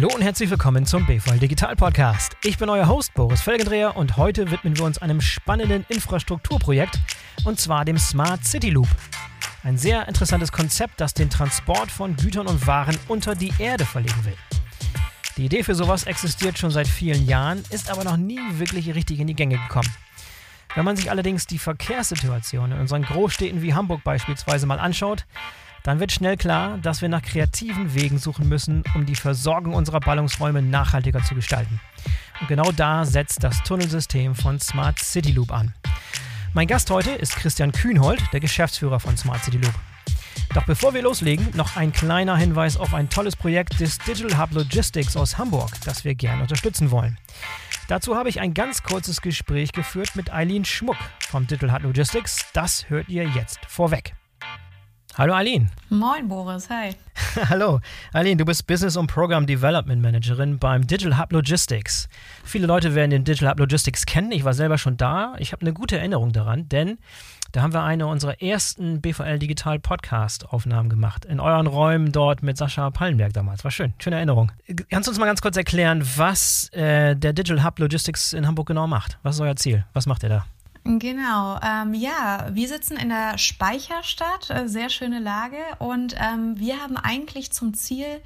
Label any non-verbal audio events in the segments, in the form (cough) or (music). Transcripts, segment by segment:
Hallo und herzlich willkommen zum BVL Digital Podcast. Ich bin euer Host Boris Felgendreher und heute widmen wir uns einem spannenden Infrastrukturprojekt und zwar dem Smart City Loop. Ein sehr interessantes Konzept, das den Transport von Gütern und Waren unter die Erde verlegen will. Die Idee für sowas existiert schon seit vielen Jahren, ist aber noch nie wirklich richtig in die Gänge gekommen. Wenn man sich allerdings die Verkehrssituation in unseren Großstädten wie Hamburg beispielsweise mal anschaut, dann wird schnell klar, dass wir nach kreativen Wegen suchen müssen, um die Versorgung unserer Ballungsräume nachhaltiger zu gestalten. Und genau da setzt das Tunnelsystem von Smart City Loop an. Mein Gast heute ist Christian Kühnhold, der Geschäftsführer von Smart City Loop. Doch bevor wir loslegen, noch ein kleiner Hinweis auf ein tolles Projekt des Digital Hub Logistics aus Hamburg, das wir gerne unterstützen wollen. Dazu habe ich ein ganz kurzes Gespräch geführt mit Eileen Schmuck vom Digital Hub Logistics. Das hört ihr jetzt vorweg. Hallo Aline. Moin Boris, hi. (laughs) Hallo. Aline, du bist Business und Program Development Managerin beim Digital Hub Logistics. Viele Leute werden den Digital Hub Logistics kennen. Ich war selber schon da. Ich habe eine gute Erinnerung daran, denn da haben wir eine unserer ersten BVL Digital Podcast Aufnahmen gemacht. In euren Räumen dort mit Sascha Pallenberg damals. War schön. Schöne Erinnerung. Kannst du uns mal ganz kurz erklären, was äh, der Digital Hub Logistics in Hamburg genau macht? Was ist euer Ziel? Was macht ihr da? Genau, ähm, ja, wir sitzen in der Speicherstadt, äh, sehr schöne Lage und ähm, wir haben eigentlich zum Ziel,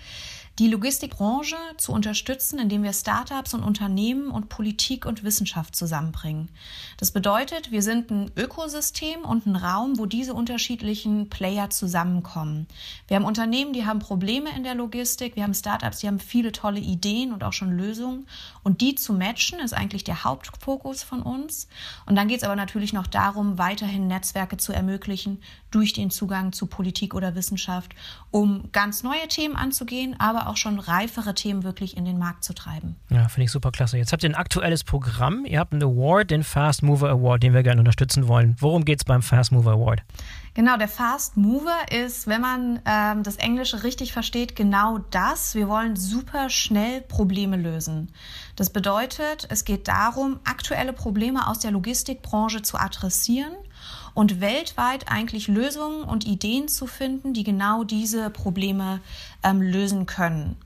die Logistikbranche zu unterstützen, indem wir Startups und Unternehmen und Politik und Wissenschaft zusammenbringen. Das bedeutet, wir sind ein Ökosystem und ein Raum, wo diese unterschiedlichen Player zusammenkommen. Wir haben Unternehmen, die haben Probleme in der Logistik, wir haben Startups, die haben viele tolle Ideen und auch schon Lösungen und die zu matchen ist eigentlich der Hauptfokus von uns. Und dann geht es aber natürlich noch darum, weiterhin Netzwerke zu ermöglichen durch den Zugang zu Politik oder Wissenschaft, um ganz neue Themen anzugehen, aber auch schon reifere Themen wirklich in den Markt zu treiben. Ja, finde ich super klasse. Jetzt habt ihr ein aktuelles Programm. Ihr habt einen Award, den Fast Mover Award, den wir gerne unterstützen wollen. Worum geht es beim Fast Mover Award? Genau, der Fast Mover ist, wenn man ähm, das Englische richtig versteht, genau das. Wir wollen super schnell Probleme lösen. Das bedeutet, es geht darum, aktuelle Probleme aus der Logistikbranche zu adressieren und weltweit eigentlich Lösungen und Ideen zu finden, die genau diese Probleme ähm, lösen können.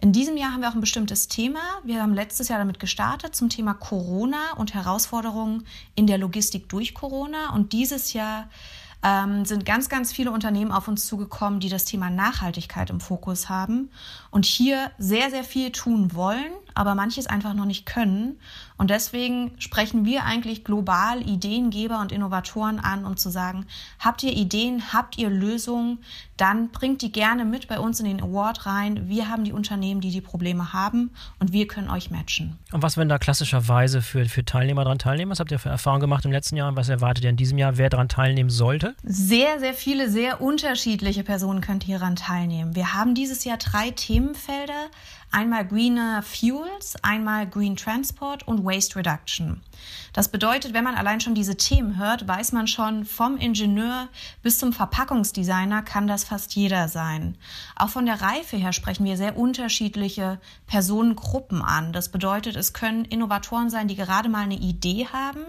In diesem Jahr haben wir auch ein bestimmtes Thema. Wir haben letztes Jahr damit gestartet zum Thema Corona und Herausforderungen in der Logistik durch Corona. Und dieses Jahr ähm, sind ganz, ganz viele Unternehmen auf uns zugekommen, die das Thema Nachhaltigkeit im Fokus haben und hier sehr, sehr viel tun wollen, aber manches einfach noch nicht können. Und deswegen sprechen wir eigentlich global Ideengeber und Innovatoren an, um zu sagen, habt ihr Ideen, habt ihr Lösungen, dann bringt die gerne mit bei uns in den Award rein. Wir haben die Unternehmen, die die Probleme haben und wir können euch matchen. Und was werden da klassischerweise für, für Teilnehmer daran teilnehmen? Was habt ihr für Erfahrungen gemacht im letzten Jahr und was erwartet ihr in diesem Jahr, wer daran teilnehmen sollte? Sehr, sehr viele, sehr unterschiedliche Personen können hieran teilnehmen. Wir haben dieses Jahr drei Themenfelder. Einmal Greener Fuels, einmal Green Transport und Waste Reduction. Das bedeutet, wenn man allein schon diese Themen hört, weiß man schon, vom Ingenieur bis zum Verpackungsdesigner kann das fast jeder sein. Auch von der Reife her sprechen wir sehr unterschiedliche Personengruppen an. Das bedeutet, es können Innovatoren sein, die gerade mal eine Idee haben.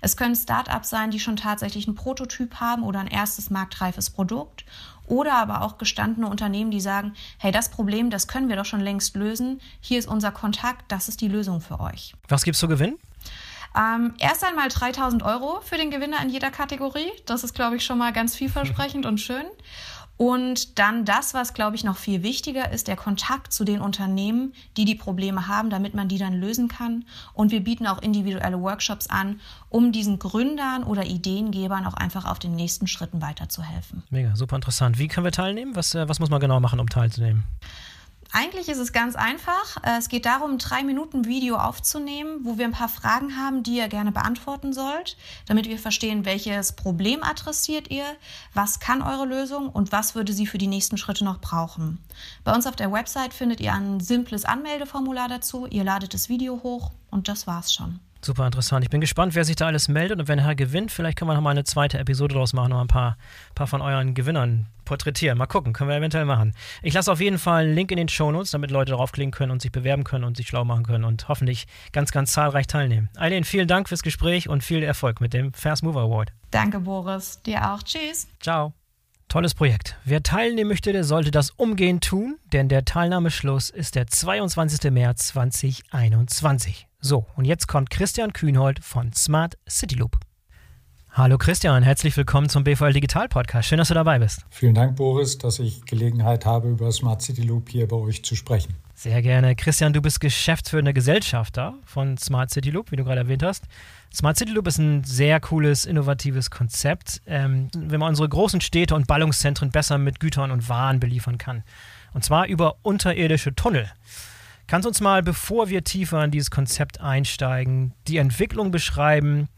Es können Start-ups sein, die schon tatsächlich einen Prototyp haben oder ein erstes marktreifes Produkt. Oder aber auch gestandene Unternehmen, die sagen, hey, das Problem, das können wir doch schon längst lösen. Hier ist unser Kontakt, das ist die Lösung für euch. Was gibt's zu gewinnen? Ähm, erst einmal 3000 Euro für den Gewinner in jeder Kategorie. Das ist, glaube ich, schon mal ganz vielversprechend und schön. Und dann das, was, glaube ich, noch viel wichtiger ist, der Kontakt zu den Unternehmen, die die Probleme haben, damit man die dann lösen kann. Und wir bieten auch individuelle Workshops an, um diesen Gründern oder Ideengebern auch einfach auf den nächsten Schritten weiterzuhelfen. Mega, super interessant. Wie können wir teilnehmen? Was, äh, was muss man genau machen, um teilzunehmen? Eigentlich ist es ganz einfach. Äh, es geht darum, drei Minuten Video aufzunehmen, wo wir ein paar Fragen haben, die ihr gerne beantworten sollt, damit wir verstehen, welches Problem adressiert ihr, was kann eure Lösung und was würde sie für die nächsten Schritte noch brauchen. Bei uns auf der Website findet ihr ein simples Anmeldeformular dazu. Ihr ladet das Video hoch und das war's schon. Super interessant. Ich bin gespannt, wer sich da alles meldet und wenn er gewinnt, vielleicht können wir noch mal eine zweite Episode daraus machen, noch ein paar, paar von euren Gewinnern porträtieren. Mal gucken, können wir eventuell machen. Ich lasse auf jeden Fall einen Link in den Show Notes, damit Leute draufklicken können und sich bewerben können und sich schlau machen können und hoffentlich ganz, ganz zahlreich teilnehmen. Eileen, vielen Dank fürs Gespräch und viel Erfolg mit dem Fast Mover Award. Danke, Boris. Dir auch. Tschüss. Ciao. Tolles Projekt. Wer teilnehmen möchte, der sollte das umgehend tun, denn der Teilnahmeschluss ist der 22. März 2021. So, und jetzt kommt Christian Kühnhold von Smart City Loop. Hallo Christian, herzlich willkommen zum BVL Digital Podcast. Schön, dass du dabei bist. Vielen Dank, Boris, dass ich Gelegenheit habe, über Smart City Loop hier bei euch zu sprechen. Sehr gerne. Christian, du bist geschäftsführender Gesellschafter von Smart City Loop, wie du gerade erwähnt hast. Smart City Loop ist ein sehr cooles, innovatives Konzept, ähm, wenn man unsere großen Städte und Ballungszentren besser mit Gütern und Waren beliefern kann. Und zwar über unterirdische Tunnel. Kannst du uns mal, bevor wir tiefer in dieses Konzept einsteigen, die Entwicklung beschreiben,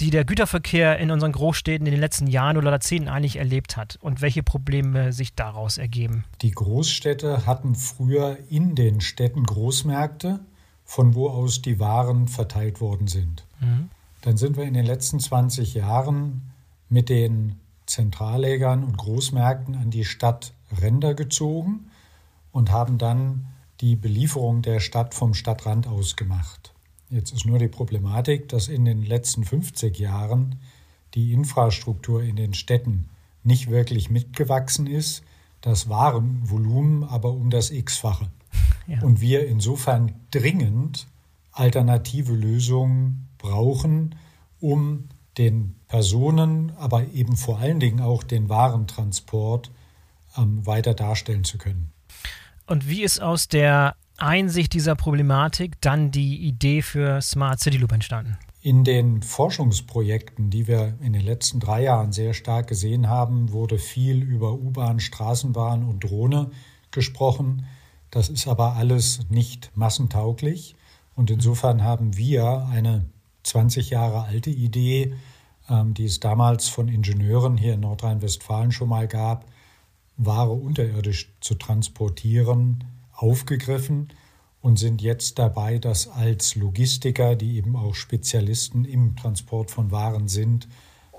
die der Güterverkehr in unseren Großstädten in den letzten Jahren oder Jahrzehnten eigentlich erlebt hat und welche Probleme sich daraus ergeben? Die Großstädte hatten früher in den Städten Großmärkte, von wo aus die Waren verteilt worden sind. Mhm. Dann sind wir in den letzten 20 Jahren mit den Zentrallägern und Großmärkten an die Stadtränder gezogen und haben dann die Belieferung der Stadt vom Stadtrand aus gemacht. Jetzt ist nur die Problematik, dass in den letzten 50 Jahren die Infrastruktur in den Städten nicht wirklich mitgewachsen ist, das Warenvolumen aber um das x-fache. Ja. Und wir insofern dringend alternative Lösungen brauchen, um den Personen, aber eben vor allen Dingen auch den Warentransport ähm, weiter darstellen zu können. Und wie ist aus der Einsicht dieser Problematik dann die Idee für Smart City Loop entstanden? In den Forschungsprojekten, die wir in den letzten drei Jahren sehr stark gesehen haben, wurde viel über U-Bahn, Straßenbahn und Drohne gesprochen. Das ist aber alles nicht massentauglich. Und insofern haben wir eine 20 Jahre alte Idee, ähm, die es damals von Ingenieuren hier in Nordrhein-Westfalen schon mal gab, Ware unterirdisch zu transportieren, aufgegriffen und sind jetzt dabei, das als Logistiker, die eben auch Spezialisten im Transport von Waren sind,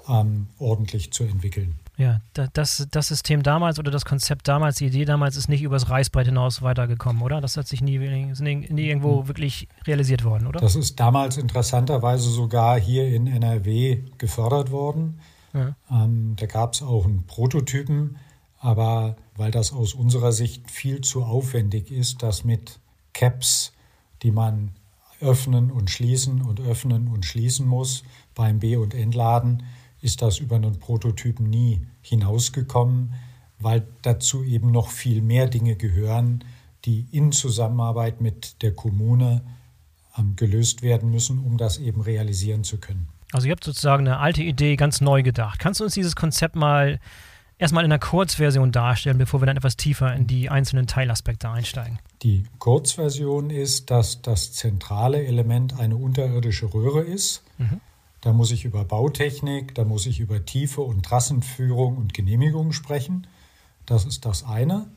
ähm, ordentlich zu entwickeln. Ja, das, das System damals oder das Konzept damals, die Idee damals ist nicht übers Reißbrett hinaus weitergekommen, oder? Das hat sich nie, nie, irgendwo mhm. wirklich realisiert worden, oder? Das ist damals interessanterweise sogar hier in NRW gefördert worden. Ja. Ähm, da gab es auch einen Prototypen, aber weil das aus unserer Sicht viel zu aufwendig ist, das mit Caps, die man öffnen und schließen und öffnen und schließen muss beim B- und Entladen, ist das über einen Prototypen nie hinausgekommen, weil dazu eben noch viel mehr Dinge gehören, die in Zusammenarbeit mit der Kommune ähm, gelöst werden müssen, um das eben realisieren zu können. Also ihr habt sozusagen eine alte Idee ganz neu gedacht. Kannst du uns dieses Konzept mal erstmal in einer Kurzversion darstellen, bevor wir dann etwas tiefer in die einzelnen Teilaspekte einsteigen? Die Kurzversion ist, dass das zentrale Element eine unterirdische Röhre ist. Mhm. Da muss ich über Bautechnik, da muss ich über Tiefe und Trassenführung und Genehmigung sprechen. Das ist das eine.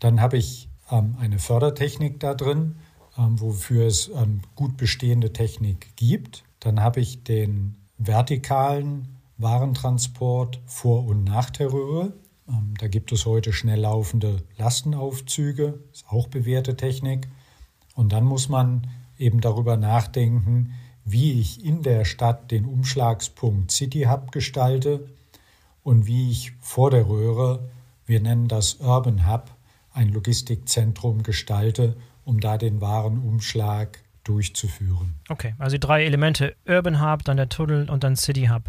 Dann habe ich ähm, eine Fördertechnik da drin, ähm, wofür es ähm, gut bestehende Technik gibt. Dann habe ich den vertikalen Warentransport vor und nach der Röhre. Ähm, da gibt es heute schnell laufende Lastenaufzüge, ist auch bewährte Technik. Und dann muss man eben darüber nachdenken, wie ich in der Stadt den Umschlagspunkt City Hub gestalte und wie ich vor der Röhre, wir nennen das Urban Hub, ein Logistikzentrum gestalte, um da den Warenumschlag durchzuführen. Okay, also die drei Elemente, Urban Hub, dann der Tunnel und dann City Hub.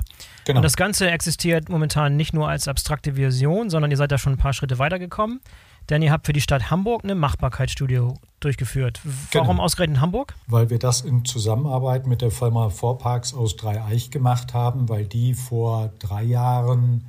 Genau. Und das Ganze existiert momentan nicht nur als abstrakte Version, sondern ihr seid da schon ein paar Schritte weitergekommen. Denn ihr habt für die Stadt Hamburg eine Machbarkeitsstudie durchgeführt. Warum genau. ausgerechnet Hamburg? Weil wir das in Zusammenarbeit mit der Firma Vorparks aus Dreieich gemacht haben, weil die vor drei Jahren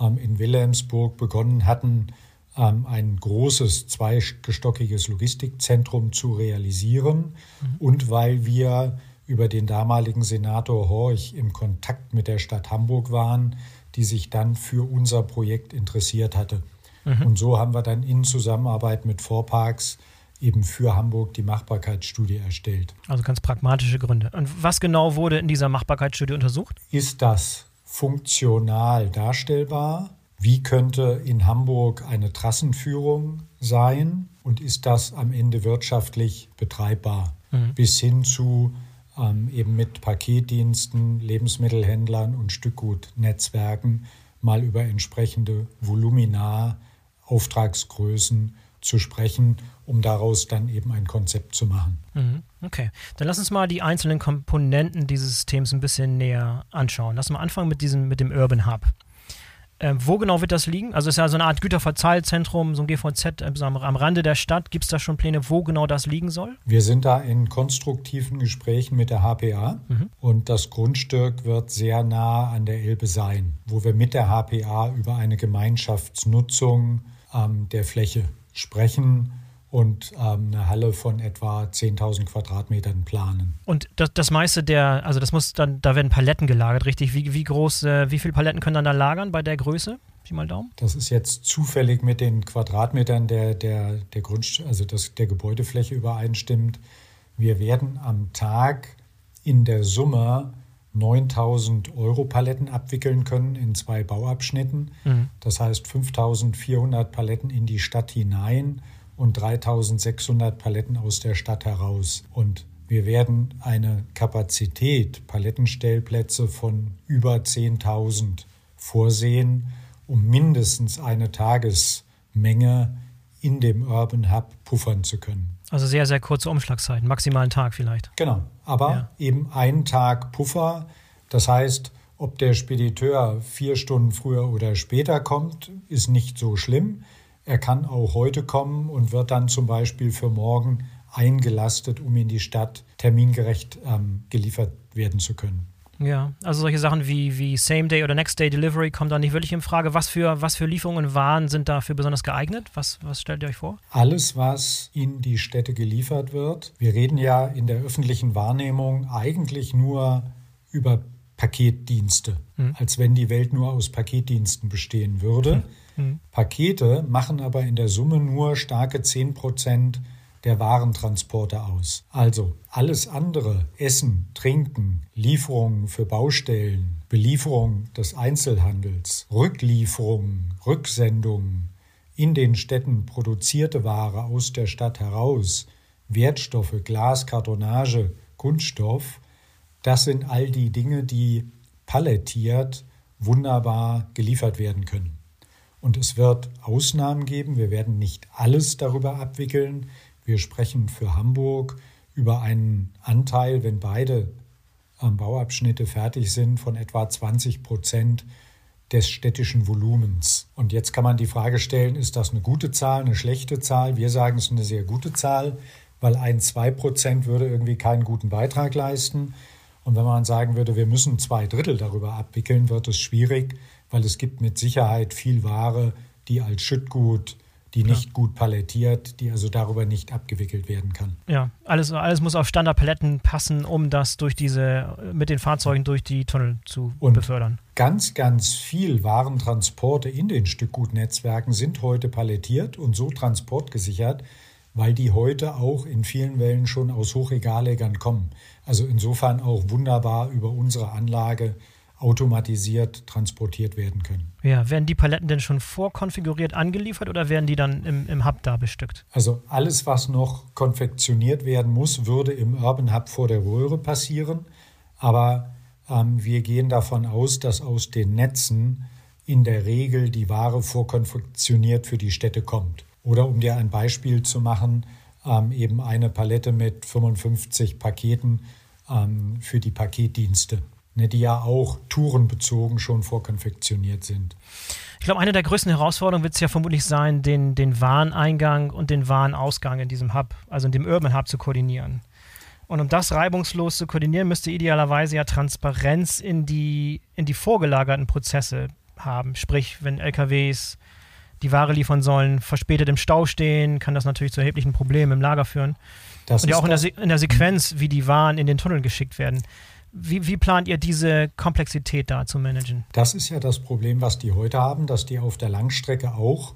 ähm, in Wilhelmsburg begonnen hatten, ähm, ein großes zweigestockiges Logistikzentrum zu realisieren mhm. und weil wir über den damaligen Senator Horch im Kontakt mit der Stadt Hamburg waren, die sich dann für unser Projekt interessiert hatte. Mhm. Und so haben wir dann in Zusammenarbeit mit Vorparks eben für Hamburg die Machbarkeitsstudie erstellt. Also ganz pragmatische Gründe. Und was genau wurde in dieser Machbarkeitsstudie untersucht? Ist das funktional darstellbar? Wie könnte in Hamburg eine Trassenführung sein und ist das am Ende wirtschaftlich betreibbar? Mhm. Bis hin zu ähm, eben mit Paketdiensten, Lebensmittelhändlern und Stückgutnetzwerken mal über entsprechende Volumina, Auftragsgrößen zu sprechen, um daraus dann eben ein Konzept zu machen. Mhm. Okay, dann lass uns mal die einzelnen Komponenten dieses Systems ein bisschen näher anschauen. Lass mal anfangen mit diesem, mit dem Urban Hub. Äh, wo genau wird das liegen? Also es ist ja so eine Art Güterverzahlzentrum, so ein GVZ äh, am, am Rande der Stadt. Gibt es da schon Pläne, wo genau das liegen soll? Wir sind da in konstruktiven Gesprächen mit der HPA mhm. und das Grundstück wird sehr nah an der Elbe sein, wo wir mit der HPA über eine Gemeinschaftsnutzung ähm, der Fläche sprechen und ähm, eine Halle von etwa 10.000 Quadratmetern planen. Und das, das meiste der, also das muss dann, da werden Paletten gelagert, richtig? Wie, wie groß, äh, wie viele Paletten können dann da lagern bei der Größe? Pi mal Daumen? Das ist jetzt zufällig mit den Quadratmetern der, der, der Grund, also das, der Gebäudefläche übereinstimmt. Wir werden am Tag in der Summe 9000 Euro Paletten abwickeln können in zwei Bauabschnitten. Mhm. Das heißt 5400 Paletten in die Stadt hinein und 3600 Paletten aus der Stadt heraus. Und wir werden eine Kapazität, Palettenstellplätze von über 10.000 vorsehen, um mindestens eine Tagesmenge in dem Urban Hub puffern zu können. Also sehr, sehr kurze Umschlagszeiten, maximal einen Tag vielleicht. Genau, aber ja. eben ein Tag Puffer. Das heißt, ob der Spediteur vier Stunden früher oder später kommt, ist nicht so schlimm. Er kann auch heute kommen und wird dann zum Beispiel für morgen eingelastet, um in die Stadt termingerecht ähm, geliefert werden zu können. Ja, also solche Sachen wie, wie Same-Day oder Next-Day-Delivery kommen da nicht wirklich in Frage. Was für, was für Lieferungen und Waren sind dafür besonders geeignet? Was, was stellt ihr euch vor? Alles, was in die Städte geliefert wird. Wir reden ja in der öffentlichen Wahrnehmung eigentlich nur über Paketdienste, hm. als wenn die Welt nur aus Paketdiensten bestehen würde. Hm. Pakete machen aber in der Summe nur starke 10 Prozent der Warentransporte aus. Also alles andere, Essen, Trinken, Lieferungen für Baustellen, Belieferung des Einzelhandels, Rücklieferungen, Rücksendungen, in den Städten produzierte Ware aus der Stadt heraus, Wertstoffe, Glas, Kartonage, Kunststoff, das sind all die Dinge, die palettiert wunderbar geliefert werden können. Und es wird Ausnahmen geben. Wir werden nicht alles darüber abwickeln. Wir sprechen für Hamburg über einen Anteil, wenn beide ähm, Bauabschnitte fertig sind, von etwa 20 Prozent des städtischen Volumens. Und jetzt kann man die Frage stellen, ist das eine gute Zahl, eine schlechte Zahl? Wir sagen, es ist eine sehr gute Zahl, weil ein 2 Prozent würde irgendwie keinen guten Beitrag leisten. Und wenn man sagen würde, wir müssen zwei Drittel darüber abwickeln, wird es schwierig, weil es gibt mit Sicherheit viel Ware, die als Schüttgut, die ja. nicht gut palettiert, die also darüber nicht abgewickelt werden kann. Ja, alles, alles muss auf Standardpaletten passen, um das durch diese, mit den Fahrzeugen durch die Tunnel zu Und befördern. Ganz, ganz viel Warentransporte in den Stückgutnetzwerken sind heute palettiert und so transportgesichert, weil die heute auch in vielen Wellen schon aus Hochregallegern kommen. Also insofern auch wunderbar über unsere Anlage automatisiert transportiert werden können. Ja, werden die Paletten denn schon vorkonfiguriert angeliefert oder werden die dann im, im Hub da bestückt? Also alles, was noch konfektioniert werden muss, würde im Urban Hub vor der Röhre passieren. Aber ähm, wir gehen davon aus, dass aus den Netzen in der Regel die Ware vorkonfektioniert für die Städte kommt. Oder um dir ein Beispiel zu machen, ähm, eben eine Palette mit 55 Paketen ähm, für die Paketdienste ne, die ja auch tourenbezogen schon vorkonfektioniert sind. Ich glaube, eine der größten Herausforderungen wird es ja vermutlich sein, den, den Wareneingang und den Warenausgang in diesem Hub, also in dem Urban Hub, zu koordinieren. Und um das reibungslos zu koordinieren, müsste idealerweise ja Transparenz in die, in die vorgelagerten Prozesse haben. Sprich, wenn LKWs die Ware liefern sollen, verspätet im Stau stehen, kann das natürlich zu erheblichen Problemen im Lager führen. Das und ja auch in der, in der Sequenz, wie die Waren in den Tunnel geschickt werden. Wie, wie, plant ihr diese Komplexität da zu managen? Das ist ja das Problem, was die heute haben, dass die auf der Langstrecke auch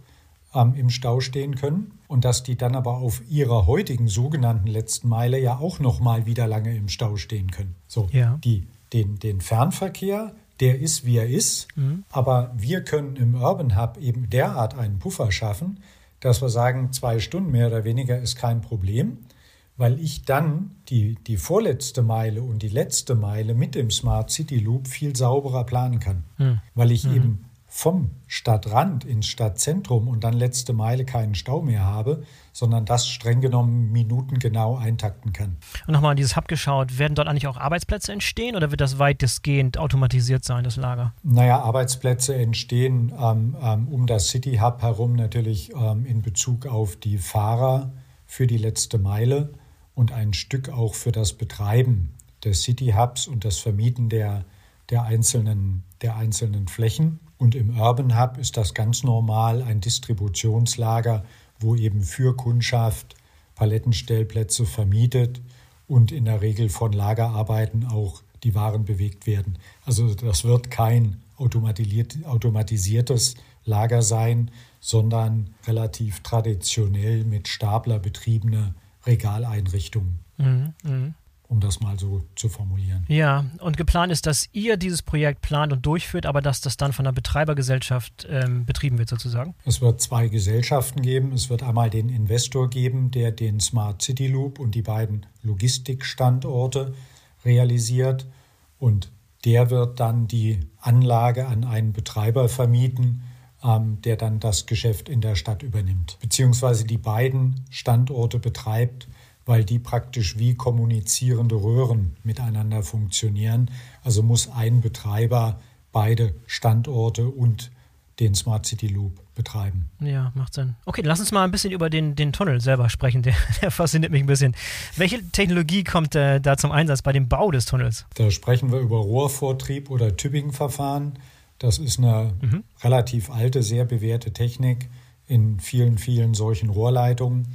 ähm, im Stau stehen können und dass die dann aber auf ihrer heutigen sogenannten letzten Meile ja auch noch mal wieder lange im Stau stehen können. So, ja. die, den, den Fernverkehr, der ist, wie er ist, mhm. aber wir können im Urban Hub eben derart einen Puffer schaffen, dass wir sagen, zwei Stunden mehr oder weniger ist kein Problem weil ich dann die, die vorletzte Meile und die letzte Meile mit dem Smart City Loop viel sauberer planen kann, mhm. weil ich mhm. eben vom Stadtrand ins Stadtzentrum und dann letzte Meile keinen Stau mehr habe, sondern das streng genommen minutengenau eintakten kann. Und nochmal dieses Hub geschaut, werden dort eigentlich auch Arbeitsplätze entstehen oder wird das weitestgehend automatisiert sein, das Lager? Naja, Arbeitsplätze entstehen ähm, ähm, um das City Hub herum natürlich ähm, in Bezug auf die Fahrer für die letzte Meile und ein Stück auch für das Betreiben des City Hubs und das Vermieten der, der, einzelnen, der einzelnen Flächen. Und im Urban Hub ist das ganz normal ein Distributionslager, wo eben für Kundschaft Palettenstellplätze vermietet und in der Regel von Lagerarbeiten auch die Waren bewegt werden. Also das wird kein automatisiertes Lager sein, sondern relativ traditionell mit Stapler betriebene Regaleinrichtungen. Mhm, mh um das mal so zu formulieren. Ja, und geplant ist, dass ihr dieses Projekt plant und durchführt, aber dass das dann von der Betreibergesellschaft ähm, betrieben wird sozusagen? Es wird zwei Gesellschaften geben. Es wird einmal den Investor geben, der den Smart City Loop und die beiden Logistikstandorte realisiert und der wird dann die Anlage an einen Betreiber vermieten, ähm, der dann das Geschäft in der Stadt übernimmt, beziehungsweise die beiden Standorte betreibt weil die praktisch wie kommunizierende Röhren miteinander funktionieren. Also muss ein Betreiber beide Standorte und den Smart City Loop betreiben. Ja, macht Sinn. Okay, lass uns mal ein bisschen über den, den Tunnel selber sprechen. Der, (laughs) der fasziniert mich ein bisschen. Welche Technologie kommt äh, da zum Einsatz bei dem Bau des Tunnels? Da sprechen wir über Rohrvortrieb oder Tübingen-Verfahren. Das ist eine mhm. relativ alte, sehr bewährte Technik in vielen, vielen solchen Rohrleitungen.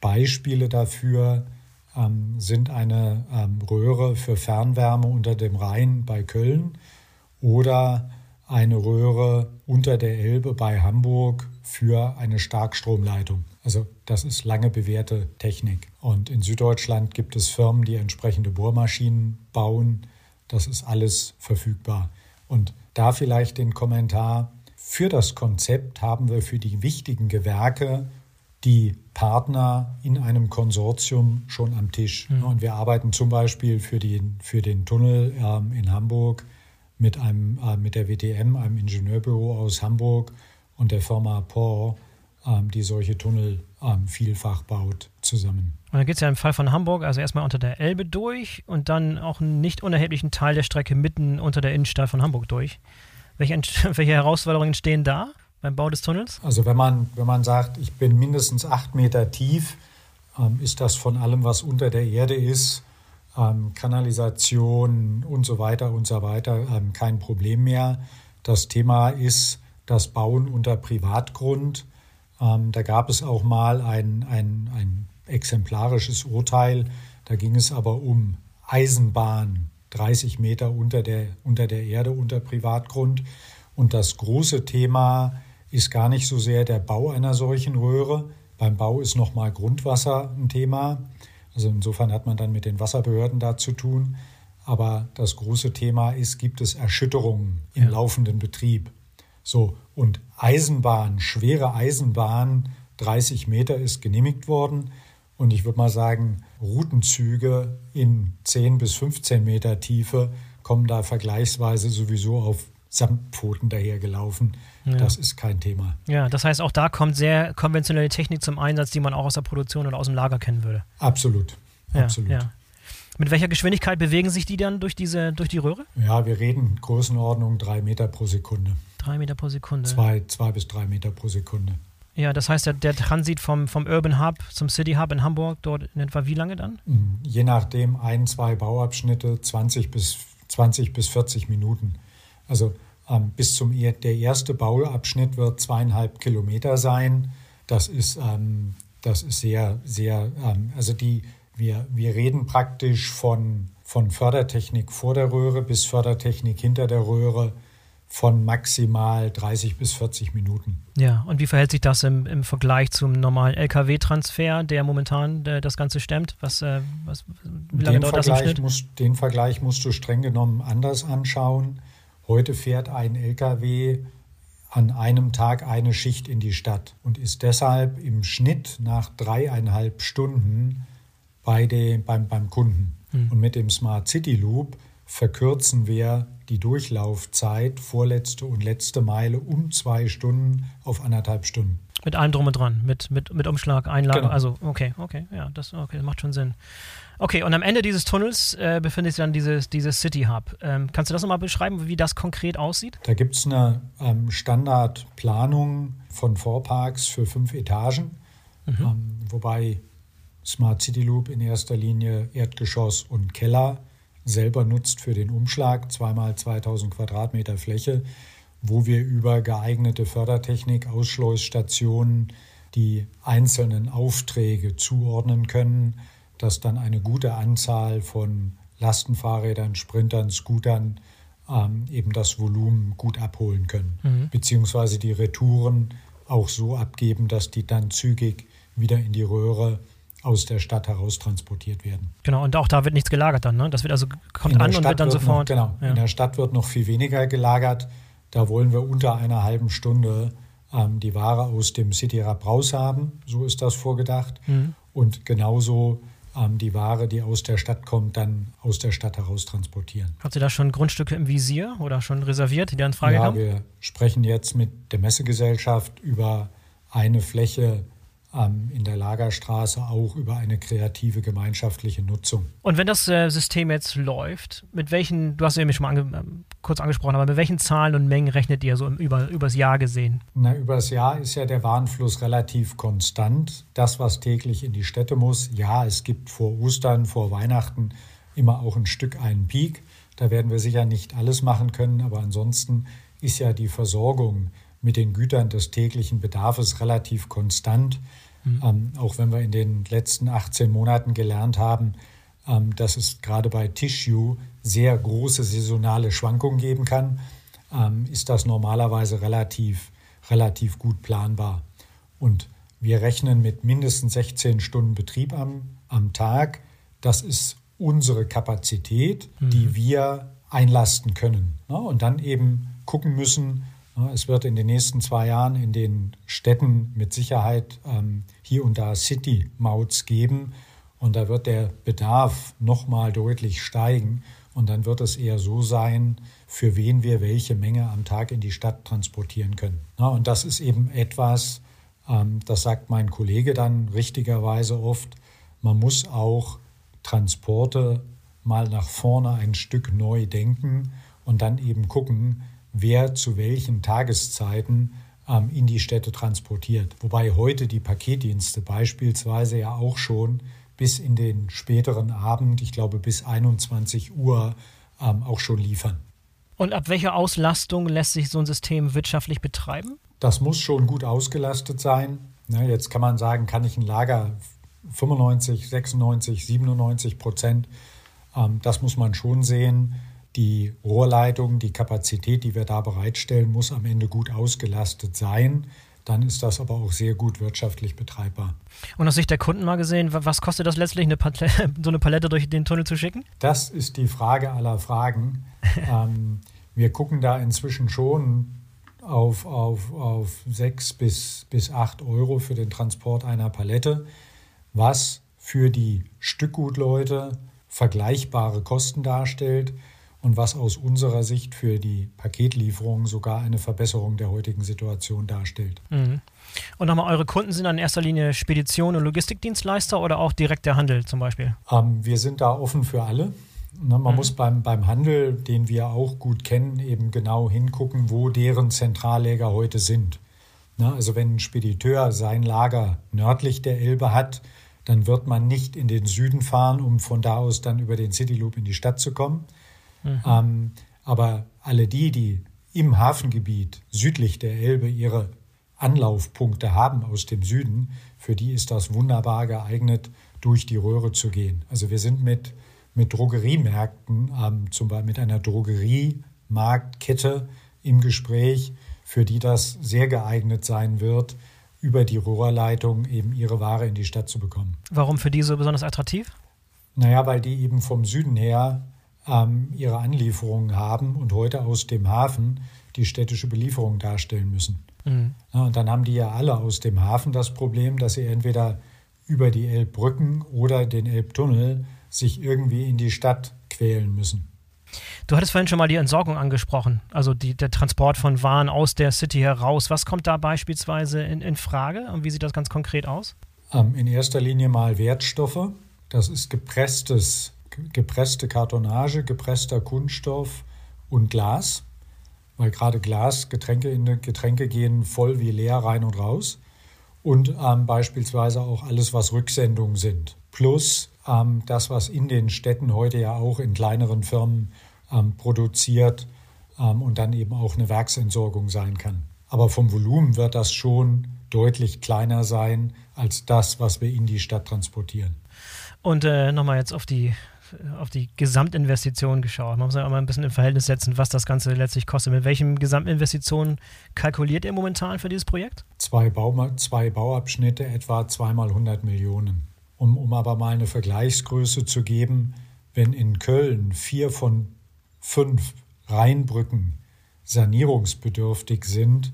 Beispiele dafür ähm, sind eine ähm, Röhre für Fernwärme unter dem Rhein bei Köln oder eine Röhre unter der Elbe bei Hamburg für eine Starkstromleitung. Also das ist lange bewährte Technik. Und in Süddeutschland gibt es Firmen, die entsprechende Bohrmaschinen bauen. Das ist alles verfügbar. Und da vielleicht den Kommentar. Für das Konzept haben wir für die wichtigen Gewerke die Partner in einem Konsortium schon am Tisch. Mhm. Und wir arbeiten zum Beispiel für, die, für den Tunnel ähm, in Hamburg mit, einem, äh, mit der WTM, einem Ingenieurbüro aus Hamburg und der Firma POR, ähm, die solche Tunnel ähm, vielfach baut, zusammen. Und dann geht es ja im Fall von Hamburg also erstmal unter der Elbe durch und dann auch einen nicht unerheblichen Teil der Strecke mitten unter der Innenstadt von Hamburg durch. Welche, (laughs) welche Herausforderungen entstehen da? beim Bau des Tunnels? Also wenn man, wenn man sagt, ich bin mindestens acht Meter tief, ähm, ist das von allem, was unter der Erde ist, ähm, Kanalisation und so weiter und so weiter, ähm, kein Problem mehr. Das Thema ist das Bauen unter Privatgrund. Ähm, da gab es auch mal ein, ein, ein exemplarisches Urteil. Da ging es aber um Eisenbahn, 30 Meter unter der, unter der Erde, unter Privatgrund. Und das große Thema ist gar nicht so sehr der Bau einer solchen Röhre. Beim Bau ist nochmal Grundwasser ein Thema. Also insofern hat man dann mit den Wasserbehörden da zu tun. Aber das große Thema ist, gibt es Erschütterungen im ja. laufenden Betrieb? So, und Eisenbahn, schwere Eisenbahn, 30 Meter ist genehmigt worden. Und ich würde mal sagen, Routenzüge in 10 bis 15 Meter Tiefe kommen da vergleichsweise sowieso auf Samtpfoten dahergelaufen. Ja. Das ist kein Thema. Ja, das heißt, auch da kommt sehr konventionelle Technik zum Einsatz, die man auch aus der Produktion oder aus dem Lager kennen würde. Absolut. Ja, Absolut. Ja. Mit welcher Geschwindigkeit bewegen sich die dann durch, diese, durch die Röhre? Ja, wir reden Größenordnung drei Meter pro Sekunde. Drei Meter pro Sekunde. Zwei, zwei bis drei Meter pro Sekunde. Ja, das heißt, der, der Transit vom, vom Urban Hub zum City Hub in Hamburg, dort in etwa wie lange dann? Hm, je nachdem, ein, zwei Bauabschnitte, 20 bis, 20 bis 40 Minuten. Also ähm, bis zum der erste Bauabschnitt wird zweieinhalb Kilometer sein. Das ist, ähm, das ist sehr, sehr, ähm, also die, wir, wir reden praktisch von, von Fördertechnik vor der Röhre bis Fördertechnik hinter der Röhre von maximal 30 bis 40 Minuten. Ja, und wie verhält sich das im, im Vergleich zum normalen Lkw-Transfer, der momentan der, das Ganze stemmt? Was, äh, was, wie lange den dauert Vergleich das im Schnitt? Musst, den Vergleich musst du streng genommen anders anschauen. Heute fährt ein Lkw an einem Tag eine Schicht in die Stadt und ist deshalb im Schnitt nach dreieinhalb Stunden bei den, beim, beim Kunden. Mhm. Und mit dem Smart City Loop verkürzen wir die Durchlaufzeit, vorletzte und letzte Meile, um zwei Stunden auf anderthalb Stunden. Mit allem drum und dran, mit, mit, mit Umschlag, Einlage, genau. also okay, okay, ja, das, okay, das macht schon Sinn. Okay, und am Ende dieses Tunnels äh, befindet sich dann dieses, dieses City Hub. Ähm, kannst du das nochmal beschreiben, wie das konkret aussieht? Da gibt es eine ähm, Standardplanung von Vorparks für fünf Etagen, mhm. ähm, wobei Smart City Loop in erster Linie Erdgeschoss und Keller selber nutzt für den Umschlag, zweimal 2000 Quadratmeter Fläche, wo wir über geeignete Fördertechnik, Ausschleusstationen die einzelnen Aufträge zuordnen können dass dann eine gute Anzahl von Lastenfahrrädern, Sprintern, Scootern ähm, eben das Volumen gut abholen können, mhm. beziehungsweise die Retouren auch so abgeben, dass die dann zügig wieder in die Röhre aus der Stadt heraus transportiert werden. Genau, und auch da wird nichts gelagert dann, ne? Das wird also kommt an und wird dann wird sofort. Noch, genau, ja. in der Stadt wird noch viel weniger gelagert. Da wollen wir unter einer halben Stunde ähm, die Ware aus dem City Rap raus haben. So ist das vorgedacht. Mhm. Und genauso ähm, die Ware, die aus der Stadt kommt, dann aus der Stadt heraus transportieren. Habt ihr da schon Grundstücke im Visier oder schon reserviert, die dann Frage ja, kommen? Ja, wir sprechen jetzt mit der Messegesellschaft über eine Fläche in der Lagerstraße auch über eine kreative gemeinschaftliche Nutzung. Und wenn das äh, System jetzt läuft, mit welchen, du hast ja eben schon mal ange äh, kurz angesprochen, aber mit welchen Zahlen und Mengen rechnet ihr so über, übers Jahr gesehen? Na, übers Jahr ist ja der Warenfluss relativ konstant. Das, was täglich in die Städte muss, ja, es gibt vor Ostern, vor Weihnachten immer auch ein Stück einen Peak. Da werden wir sicher nicht alles machen können, aber ansonsten ist ja die Versorgung mit den Gütern des täglichen Bedarfs relativ konstant. Mhm. Ähm, auch wenn wir in den letzten 18 Monaten gelernt haben, ähm, dass es gerade bei Tissue sehr große saisonale Schwankungen geben kann, ähm, ist das normalerweise relativ, relativ gut planbar. Und wir rechnen mit mindestens 16 Stunden Betrieb am, am Tag. Das ist unsere Kapazität, mhm. die wir einlasten können. Ne? Und dann eben gucken müssen, es wird in den nächsten zwei Jahren in den Städten mit Sicherheit ähm, hier und da City-Mauts geben. Und da wird der Bedarf nochmal deutlich steigen. Und dann wird es eher so sein, für wen wir welche Menge am Tag in die Stadt transportieren können. und das ist eben etwas, ähm, das sagt mein Kollege dann richtigerweise oft, man muss auch Transporte mal nach vorne ein Stück neu denken und dann eben gucken, wer zu welchen Tageszeiten ähm, in die Städte transportiert. Wobei heute die Paketdienste beispielsweise ja auch schon bis in den späteren Abend, ich glaube bis 21 Uhr, ähm, auch schon liefern. Und ab welcher Auslastung lässt sich so ein System wirtschaftlich betreiben? Das muss schon gut ausgelastet sein. Ne, jetzt kann man sagen, kann ich ein Lager 95, 96, 97 Prozent, ähm, das muss man schon sehen die Rohrleitung, die Kapazität, die wir da bereitstellen, muss am Ende gut ausgelastet sein. Dann ist das aber auch sehr gut wirtschaftlich betreibbar. Und aus Sicht der Kunden mal gesehen, was kostet das letztlich, eine (laughs) so eine Palette durch den Tunnel zu schicken? Das ist die Frage aller Fragen. (laughs) ähm, wir gucken da inzwischen schon auf, auf, auf 6 bis, bis 8 Euro für den Transport einer Palette, was für die Stückgutleute vergleichbare Kosten darstellt und was aus unserer Sicht für die Paketlieferung sogar eine Verbesserung der heutigen Situation darstellt. Mhm. Und nochmal, eure Kunden sind dann in erster Linie Spedition und Logistikdienstleister oder auch direkt der Handel zum Beispiel? Ähm, wir sind da offen für alle. Ne, man mhm. muss beim, beim Handel, den wir auch gut kennen, eben genau hingucken, wo deren Zentralläger heute sind. Ne, also wenn ein Spediteur sein Lager nördlich der Elbe hat, dann wird man nicht in den Süden fahren, um von da aus dann über den City Loop in die Stadt zu kommen, Mhm. Ähm, aber alle die, die im Hafengebiet südlich der Elbe ihre Anlaufpunkte haben aus dem Süden, für die ist das wunderbar geeignet, durch die Röhre zu gehen. Also wir sind mit, mit Drogeriemärkten, ähm, zum Beispiel mit einer Drogeriemarktkette im Gespräch, für die das sehr geeignet sein wird, über die Rohrleitung eben ihre Ware in die Stadt zu bekommen. Warum für die so besonders attraktiv? Naja, weil die eben vom Süden her ähm, ihre Anlieferungen haben und heute aus dem Hafen die städtische Belieferung darstellen müssen. Mhm. Ja, und dann haben die ja alle aus dem Hafen das Problem, dass sie entweder über die Elbbrücken oder den Elbtunnel sich irgendwie in die Stadt quälen müssen. Du hattest vorhin schon mal die Entsorgung angesprochen, also die, der Transport von Waren aus der City heraus. Was kommt da beispielsweise in, in Frage und wie sieht das ganz konkret aus? Ähm, in erster Linie mal Wertstoffe. Das ist gepresstes, gepresste Kartonage, gepresster Kunststoff und Glas. Weil gerade Glas, Getränke, in Getränke gehen voll wie leer rein und raus. Und ähm, beispielsweise auch alles, was Rücksendungen sind. Plus ähm, das, was in den Städten heute ja auch in kleineren Firmen ähm, produziert ähm, und dann eben auch eine Werksentsorgung sein kann. Aber vom Volumen wird das schon deutlich kleiner sein als das, was wir in die Stadt transportieren. Und äh, nochmal jetzt auf die, auf die Gesamtinvestition geschaut. Man muss ja mal ein bisschen in Verhältnis setzen, was das Ganze letztlich kostet. Mit welchen Gesamtinvestitionen kalkuliert ihr momentan für dieses Projekt? Zwei, Bau, zwei Bauabschnitte, etwa zweimal 100 Millionen. Um, um aber mal eine Vergleichsgröße zu geben, wenn in Köln vier von fünf Rheinbrücken sanierungsbedürftig sind,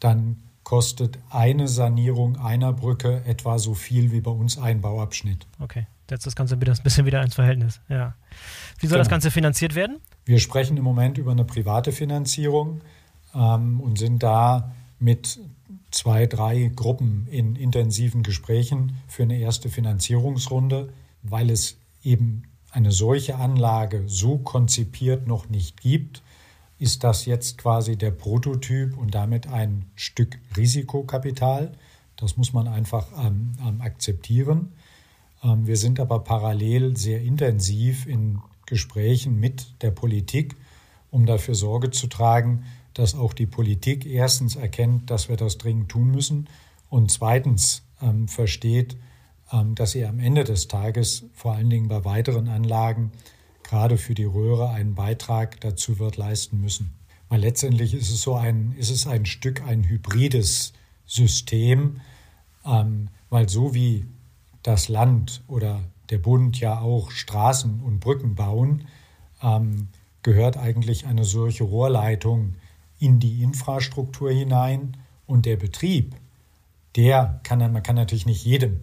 dann kostet eine Sanierung einer Brücke etwa so viel wie bei uns ein Bauabschnitt. Okay, setzt das Ganze ein bisschen wieder ins Verhältnis. Ja. Wie soll genau. das Ganze finanziert werden? Wir sprechen im Moment über eine private Finanzierung ähm, und sind da mit zwei, drei Gruppen in intensiven Gesprächen für eine erste Finanzierungsrunde, weil es eben eine solche Anlage so konzipiert noch nicht gibt, ist das jetzt quasi der Prototyp und damit ein Stück Risikokapital. Das muss man einfach ähm, ähm, akzeptieren. Ähm, wir sind aber parallel sehr intensiv in Gesprächen mit der Politik, um dafür Sorge zu tragen, dass auch die Politik erstens erkennt, dass wir das dringend tun müssen und zweitens ähm, versteht, ähm, dass sie am Ende des Tages vor allen Dingen bei weiteren Anlagen gerade für die Röhre einen Beitrag dazu wird leisten müssen. Weil letztendlich ist es so ein, ist es ein Stück ein hybrides System, ähm, weil so wie das Land oder der Bund ja auch Straßen und Brücken bauen, ähm, gehört eigentlich eine solche Rohrleitung in die Infrastruktur hinein und der Betrieb, der kann man kann natürlich nicht jedem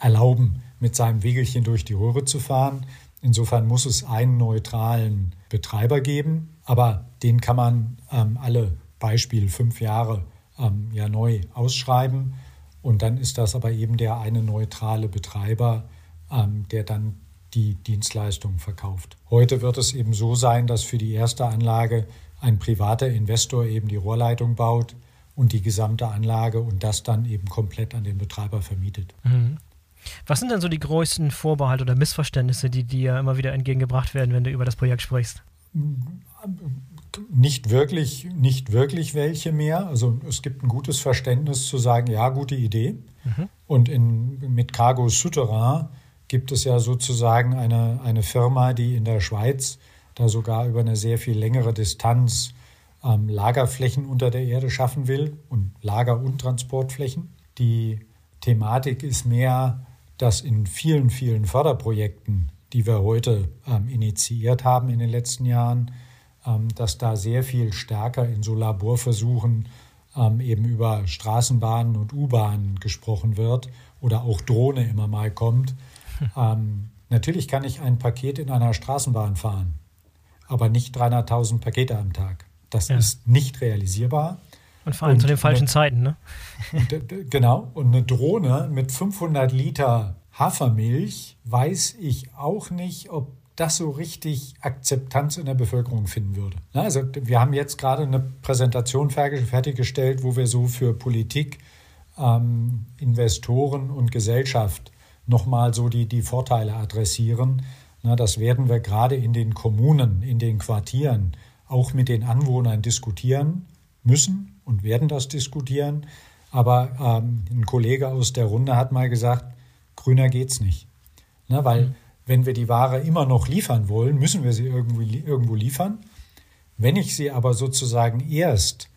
erlauben, mit seinem Wegelchen durch die Röhre zu fahren. Insofern muss es einen neutralen Betreiber geben, aber den kann man ähm, alle Beispiel fünf Jahre ähm, ja neu ausschreiben. Und dann ist das aber eben der eine neutrale Betreiber, ähm, der dann die Dienstleistung verkauft. Heute wird es eben so sein, dass für die erste Anlage ein privater Investor eben die Rohrleitung baut und die gesamte Anlage und das dann eben komplett an den Betreiber vermietet. Mhm. Was sind denn so die größten Vorbehalte oder Missverständnisse, die dir immer wieder entgegengebracht werden, wenn du über das Projekt sprichst? Nicht wirklich, nicht wirklich welche mehr. Also es gibt ein gutes Verständnis zu sagen, ja, gute Idee. Mhm. Und in, mit Cargo Souterrain gibt es ja sozusagen eine, eine Firma, die in der Schweiz da sogar über eine sehr viel längere Distanz ähm, Lagerflächen unter der Erde schaffen will und Lager- und Transportflächen. Die Thematik ist mehr dass in vielen, vielen Förderprojekten, die wir heute ähm, initiiert haben in den letzten Jahren, dass da sehr viel stärker in so Laborversuchen ähm, eben über Straßenbahnen und U-Bahnen gesprochen wird oder auch Drohne immer mal kommt. Hm. natürlich kann ich ein Paket in einer Straßenbahn fahren, aber nicht 300.000 Pakete am Tag. Das ja. ist nicht realisierbar. Und vor allem und zu den falschen eine, Zeiten, ne? genau. Und eine Drohne mit 500 Liter Hafermilch weiß ich auch nicht, ob das so richtig Akzeptanz in der Bevölkerung finden würde. Also wir haben jetzt gerade eine Präsentation fertiggestellt, wo wir so für Politik, ähm, Investoren und Gesellschaft nochmal so die, die Vorteile adressieren. Na, das werden wir gerade in den Kommunen, in den Quartieren auch mit den Anwohnern diskutieren müssen und werden das diskutieren. Aber ähm, ein Kollege aus der Runde hat mal gesagt, grüner geht's nicht. Ne, weil mhm. Wenn wir die Ware immer noch liefern wollen, müssen wir sie irgendwo, irgendwo liefern. Wenn ich sie aber sozusagen erst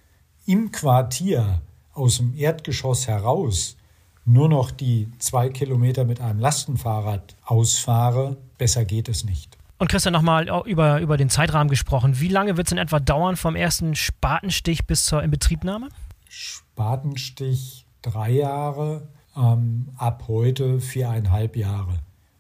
im Quartier aus dem Erdgeschoss heraus nur noch die zwei Kilometer mit einem Lastenfahrrad ausfahre, besser geht es nicht. Und Christian, nochmal über, über den Zeitrahmen gesprochen. Wie lange wird es in etwa dauern vom ersten Spatenstich bis zur Inbetriebnahme? Spatenstich drei Jahre, ähm, ab heute viereinhalb Jahre.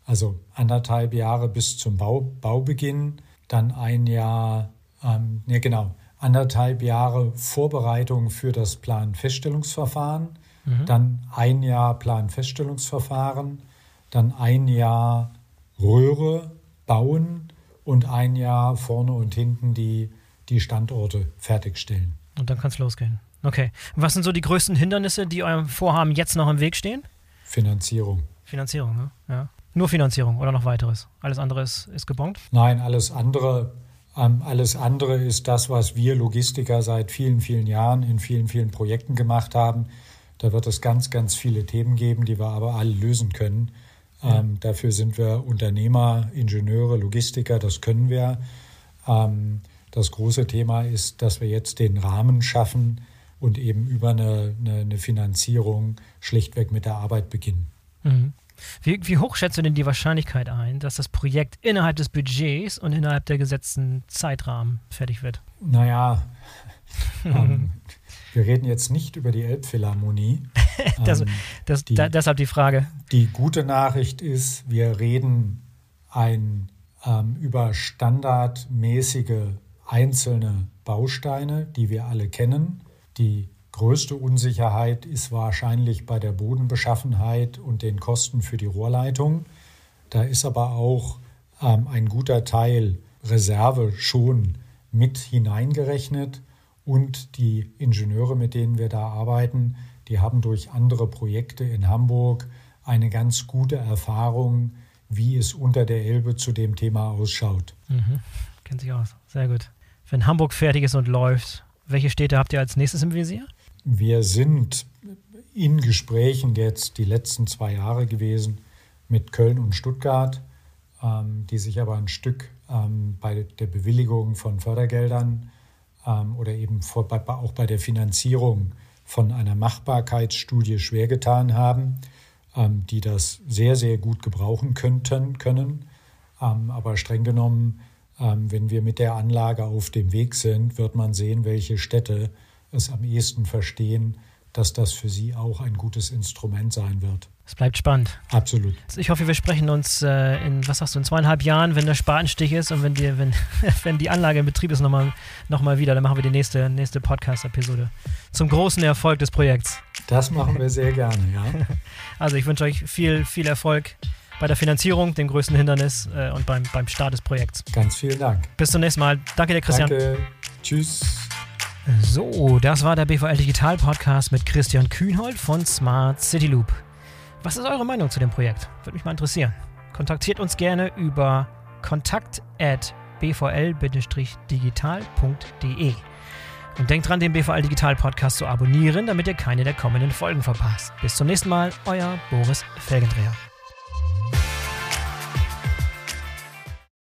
Also anderthalb Jahre bis zum Bau, Baubeginn. dann ein Jahr, ähm, ne genau, anderthalb Jahre Vorbereitung für das Planfeststellungsverfahren, mhm. dann ein Jahr Planfeststellungsverfahren, dann ein Jahr Röhre bauen und ein Jahr vorne und hinten die, die Standorte fertigstellen. Und dann kann es losgehen. Okay. Was sind so die größten Hindernisse, die eurem Vorhaben jetzt noch im Weg stehen? Finanzierung. Finanzierung, ne? ja. Nur Finanzierung oder noch weiteres? Alles andere ist, ist gebongt? Nein, alles andere, ähm, alles andere ist das, was wir Logistiker seit vielen, vielen Jahren in vielen, vielen Projekten gemacht haben. Da wird es ganz, ganz viele Themen geben, die wir aber alle lösen können. Ähm, dafür sind wir Unternehmer, Ingenieure, Logistiker, das können wir. Ähm, das große Thema ist, dass wir jetzt den Rahmen schaffen und eben über eine, eine, eine Finanzierung schlichtweg mit der Arbeit beginnen. Mhm. Wie, wie, hoch schätzt du denn die Wahrscheinlichkeit ein, dass das Projekt innerhalb des Budgets und innerhalb der gesetzten Zeitrahmen fertig wird? Naja, (laughs) ähm, wir reden jetzt nicht über die Elbphilharmonie. (laughs) das, ähm, das, die, da, deshalb die Frage. Die gute Nachricht ist, wir reden ein, ähm, über standardmäßige einzelne Bausteine, die wir alle kennen. Die größte Unsicherheit ist wahrscheinlich bei der Bodenbeschaffenheit und den Kosten für die Rohrleitung. Da ist aber auch ähm, ein guter Teil Reserve schon mit hineingerechnet und die Ingenieure, mit denen wir da arbeiten, die haben durch andere Projekte in Hamburg eine ganz gute Erfahrung, wie es unter der Elbe zu dem Thema ausschaut. Mhm. Kennt sich aus. Sehr gut. Wenn Hamburg fertig ist und läuft, welche Städte habt ihr als nächstes im Visier? Wir sind in Gesprächen jetzt die letzten zwei Jahre gewesen mit Köln und Stuttgart, ähm, die sich aber ein Stück ähm, bei der Bewilligung von Fördergeldern ähm, oder eben auch bei der Finanzierung von einer Machbarkeitsstudie schwer getan haben, die das sehr, sehr gut gebrauchen könnten, können. Aber streng genommen, wenn wir mit der Anlage auf dem Weg sind, wird man sehen, welche Städte es am ehesten verstehen, dass das für sie auch ein gutes Instrument sein wird. Es bleibt spannend. Absolut. Ich hoffe, wir sprechen uns äh, in, was sagst du, in zweieinhalb Jahren, wenn der Spatenstich ist und wenn die, wenn, (laughs) wenn die Anlage in Betrieb ist, nochmal noch mal wieder. Dann machen wir die nächste, nächste Podcast-Episode zum großen Erfolg des Projekts. Das machen wir sehr gerne, ja. (laughs) Also ich wünsche euch viel, viel Erfolg bei der Finanzierung, dem größten Hindernis äh, und beim, beim Start des Projekts. Ganz vielen Dank. Bis zum nächsten Mal. Danke dir, Christian. Danke. Tschüss. So, das war der BVL Digital Podcast mit Christian Kühnhold von Smart City Loop. Was ist eure Meinung zu dem Projekt? Würde mich mal interessieren. Kontaktiert uns gerne über kontakt@bvl-digital.de. Und denkt dran, den BVL Digital Podcast zu abonnieren, damit ihr keine der kommenden Folgen verpasst. Bis zum nächsten Mal, euer Boris Felgendreher.